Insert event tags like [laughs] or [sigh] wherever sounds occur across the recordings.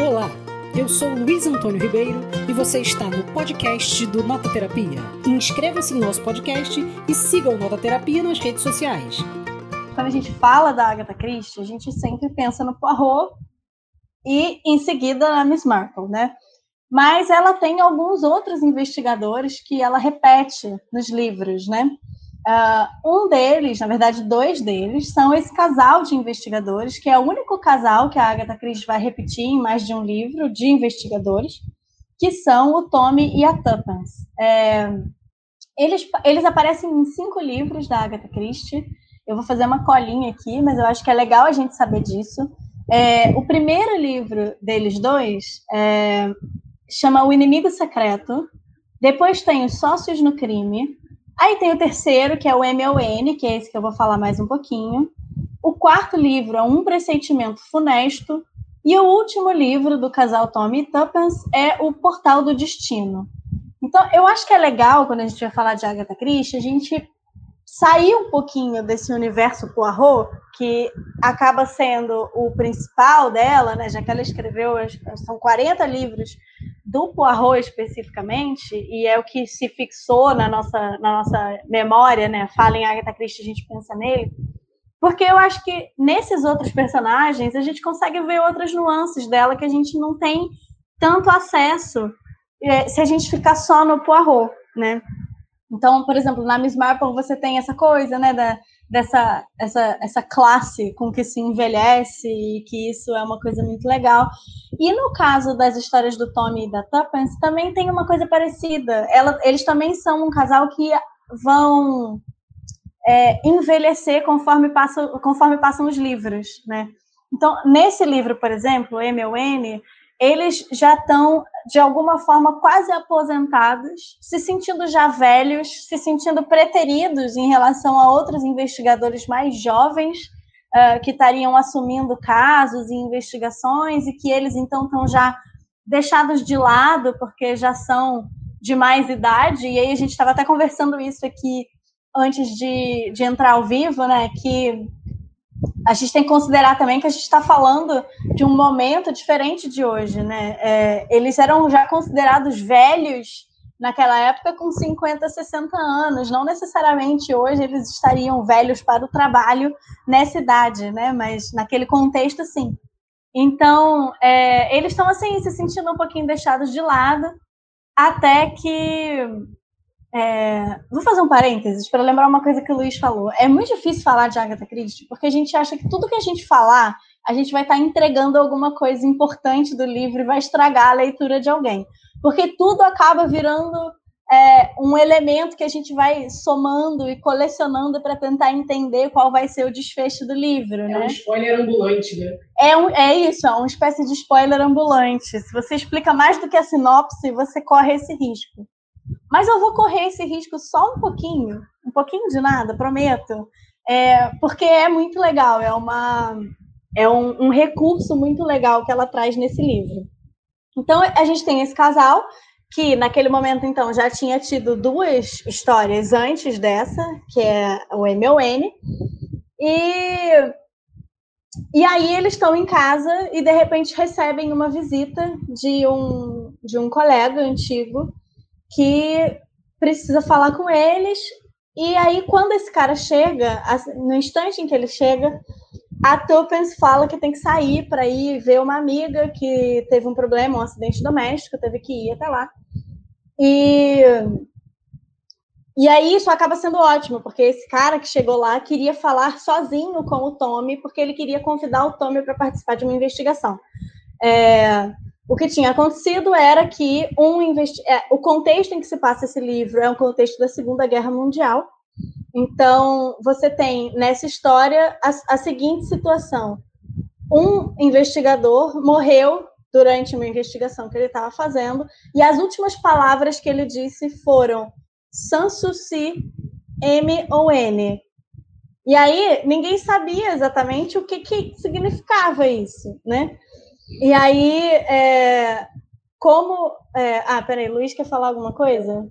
Olá, eu sou Luiz Antônio Ribeiro e você está no podcast do Nota Terapia. Inscreva-se no nosso podcast e siga o Nota Terapia nas redes sociais. Quando a gente fala da Agatha Christie, a gente sempre pensa no Poirot e em seguida na Miss Marple, né? Mas ela tem alguns outros investigadores que ela repete nos livros, né? Uh, um deles, na verdade, dois deles, são esse casal de investigadores, que é o único casal que a Agatha Christie vai repetir em mais de um livro de investigadores, que são o Tommy e a Tuppence. É, eles, eles aparecem em cinco livros da Agatha Christie. Eu vou fazer uma colinha aqui, mas eu acho que é legal a gente saber disso. É, o primeiro livro deles dois é, chama O Inimigo Secreto. Depois tem Os Sócios no Crime. Aí tem o terceiro, que é o MON, que é esse que eu vou falar mais um pouquinho. O quarto livro é Um Pressentimento Funesto. E o último livro do casal Tommy Tuppence é O Portal do Destino. Então, eu acho que é legal, quando a gente vai falar de Agatha Christie, a gente sair um pouquinho desse universo Poirot, que acaba sendo o principal dela, né, já que ela escreveu, são 40 livros do Poirot especificamente, e é o que se fixou na nossa, na nossa memória, né? Fala em Agatha Christie, a gente pensa nele. Porque eu acho que nesses outros personagens a gente consegue ver outras nuances dela que a gente não tem tanto acesso é, se a gente ficar só no Poirot, né? Então, por exemplo, na Miss Marple você tem essa coisa, né, da, dessa essa, essa classe com que se envelhece e que isso é uma coisa muito legal. E no caso das histórias do Tommy e da Tuppence, também tem uma coisa parecida. Ela, eles também são um casal que vão é, envelhecer conforme, passa, conforme passam os livros, né? Então, nesse livro, por exemplo, M.O.N., eles já estão, de alguma forma, quase aposentados, se sentindo já velhos, se sentindo preteridos em relação a outros investigadores mais jovens uh, que estariam assumindo casos e investigações e que eles, então, estão já deixados de lado porque já são de mais idade. E aí a gente estava até conversando isso aqui antes de, de entrar ao vivo, né? Que a gente tem que considerar também que a gente está falando de um momento diferente de hoje, né? É, eles eram já considerados velhos naquela época com 50, 60 anos. Não necessariamente hoje eles estariam velhos para o trabalho nessa idade, né? Mas naquele contexto, sim. Então, é, eles estão assim, se sentindo um pouquinho deixados de lado, até que é, vou fazer um parênteses para lembrar uma coisa que o Luiz falou. É muito difícil falar de Agatha Christie porque a gente acha que tudo que a gente falar, a gente vai estar tá entregando alguma coisa importante do livro e vai estragar a leitura de alguém. Porque tudo acaba virando é, um elemento que a gente vai somando e colecionando para tentar entender qual vai ser o desfecho do livro. É né? um spoiler ambulante, né? É, um, é isso, é uma espécie de spoiler ambulante. Se você explica mais do que a sinopse, você corre esse risco. Mas eu vou correr esse risco só um pouquinho, um pouquinho de nada, prometo, é, porque é muito legal, é, uma, é um, um recurso muito legal que ela traz nesse livro. Então, a gente tem esse casal que naquele momento, então, já tinha tido duas histórias antes dessa, que é o MON, e, e aí eles estão em casa e, de repente, recebem uma visita de um, de um colega antigo que precisa falar com eles. E aí, quando esse cara chega, no instante em que ele chega, a Tuppence fala que tem que sair para ir ver uma amiga que teve um problema, um acidente doméstico, teve que ir até lá. E, e aí isso acaba sendo ótimo, porque esse cara que chegou lá queria falar sozinho com o Tommy, porque ele queria convidar o Tommy para participar de uma investigação. É, o que tinha acontecido era que um investi é, o contexto em que se passa esse livro é um contexto da Segunda Guerra Mundial. Então, você tem nessa história a, a seguinte situação: um investigador morreu durante uma investigação que ele estava fazendo, e as últimas palavras que ele disse foram Sanssouci M ou N. E aí ninguém sabia exatamente o que, que significava isso, né? E aí, é, como. É, ah, peraí, Luiz quer falar alguma coisa?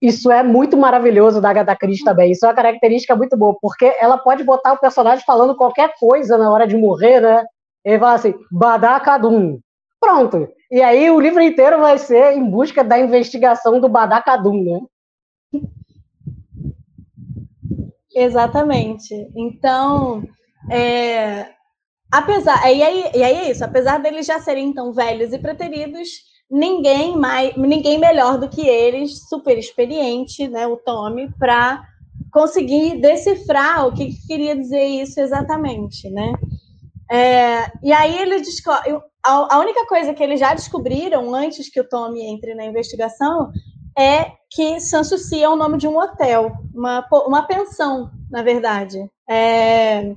Isso é muito maravilhoso da Agatha Christie também. Isso é uma característica muito boa, porque ela pode botar o personagem falando qualquer coisa na hora de morrer, né? Ele fala assim, Badacadum. Pronto. E aí o livro inteiro vai ser em busca da investigação do Badacadum, né? Exatamente. Então, é, apesar e aí, e aí é isso, apesar deles já serem tão velhos e preteridos, ninguém mais, ninguém melhor do que eles, super experiente, né, o Tommy, para conseguir decifrar o que, que, queria dizer isso exatamente, né? É, e aí ele descobre, a, a única coisa que eles já descobriram antes que o Tommy entre na investigação é que Sanssouci é o nome de um hotel, uma, uma pensão, na verdade. É,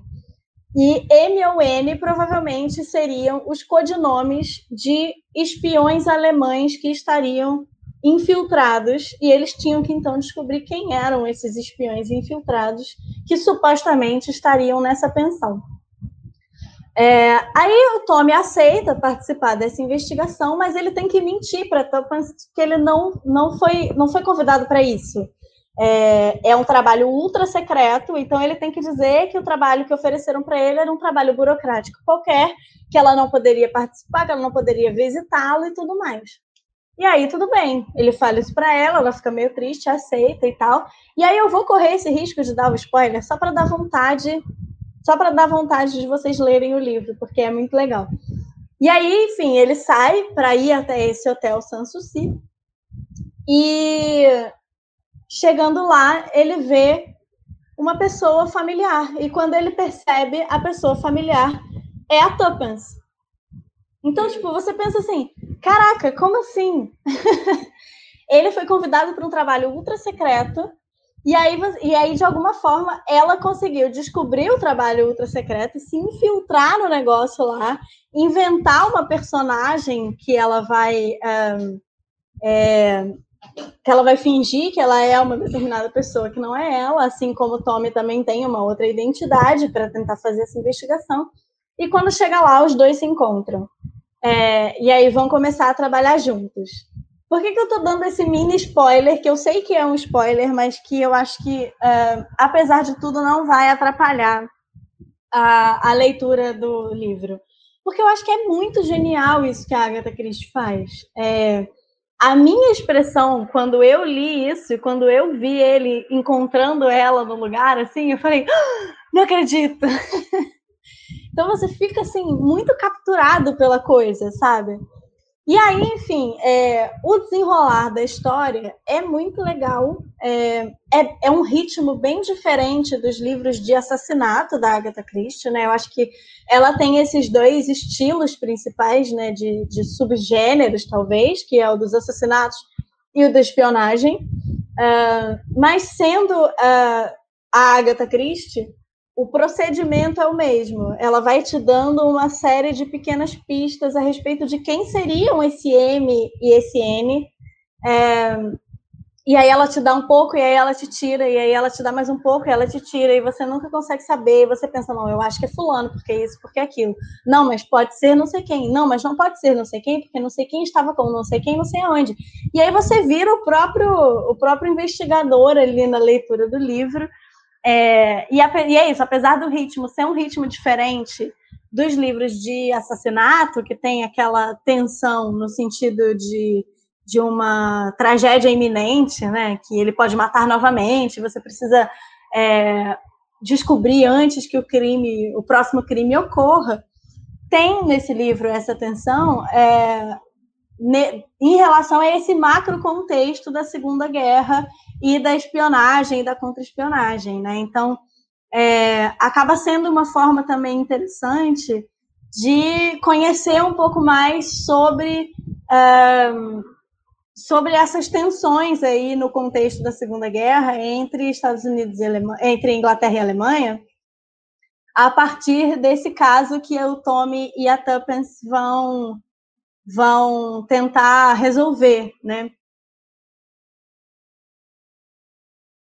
e M ou N provavelmente seriam os codinomes de espiões alemães que estariam infiltrados, e eles tinham que então descobrir quem eram esses espiões infiltrados que supostamente estariam nessa pensão. É, aí o Tommy aceita participar dessa investigação, mas ele tem que mentir para que ele não, não, foi, não foi convidado para isso. É, é, um trabalho ultra secreto, então ele tem que dizer que o trabalho que ofereceram para ele era um trabalho burocrático qualquer, que ela não poderia participar, que ela não poderia visitá-lo e tudo mais. E aí tudo bem, ele fala isso para ela, ela fica meio triste, aceita e tal. E aí eu vou correr esse risco de dar o spoiler só para dar vontade só para dar vontade de vocês lerem o livro, porque é muito legal. E aí, enfim, ele sai para ir até esse hotel Sanssouci e chegando lá, ele vê uma pessoa familiar. E quando ele percebe, a pessoa familiar é a Tuppence. Então, tipo, você pensa assim: caraca, como assim? [laughs] ele foi convidado para um trabalho ultra secreto e aí, e aí, de alguma forma, ela conseguiu descobrir o trabalho ultra secreto, se infiltrar no negócio lá, inventar uma personagem que ela vai. Um, é, que ela vai fingir que ela é uma determinada pessoa que não é ela, assim como o Tommy também tem uma outra identidade para tentar fazer essa investigação. E quando chega lá, os dois se encontram. É, e aí vão começar a trabalhar juntos. Por que, que eu tô dando esse mini spoiler, que eu sei que é um spoiler, mas que eu acho que, uh, apesar de tudo, não vai atrapalhar a, a leitura do livro? Porque eu acho que é muito genial isso que a Agatha Christie faz. É, a minha expressão, quando eu li isso, quando eu vi ele encontrando ela no lugar, assim, eu falei, ah, não acredito! [laughs] então você fica, assim, muito capturado pela coisa, sabe? E aí, enfim, é, o desenrolar da história é muito legal. É, é, é, um ritmo bem diferente dos livros de assassinato da Agatha Christie, né? Eu acho que ela tem esses dois estilos principais, né? De, de subgêneros, talvez, que é o dos assassinatos e o da espionagem. Uh, mas sendo uh, a Agatha Christie, o procedimento é o mesmo. Ela vai te dando uma série de pequenas pistas a respeito de quem seriam esse M e esse N. É, e aí ela te dá um pouco, e aí ela te tira, e aí ela te dá mais um pouco, e ela te tira, e você nunca consegue saber, e você pensa, não, eu acho que é fulano, porque é isso, porque é aquilo. Não, mas pode ser não sei quem. Não, mas não pode ser não sei quem, porque não sei quem estava com não sei quem, não sei aonde. E aí você vira o próprio, o próprio investigador ali na leitura do livro, é, e, a, e é isso, apesar do ritmo ser um ritmo diferente dos livros de assassinato, que tem aquela tensão no sentido de, de uma tragédia iminente, né? Que ele pode matar novamente, você precisa é, descobrir antes que o crime, o próximo crime ocorra. Tem nesse livro essa tensão é, em relação a esse macro contexto da Segunda Guerra e da espionagem da contra-espionagem, né? Então, é, acaba sendo uma forma também interessante de conhecer um pouco mais sobre sobre essas tensões aí no contexto da Segunda Guerra entre Estados Unidos e Alemanha, entre Inglaterra e Alemanha, a partir desse caso que o Tommy e a Tuppence vão vão tentar resolver, né?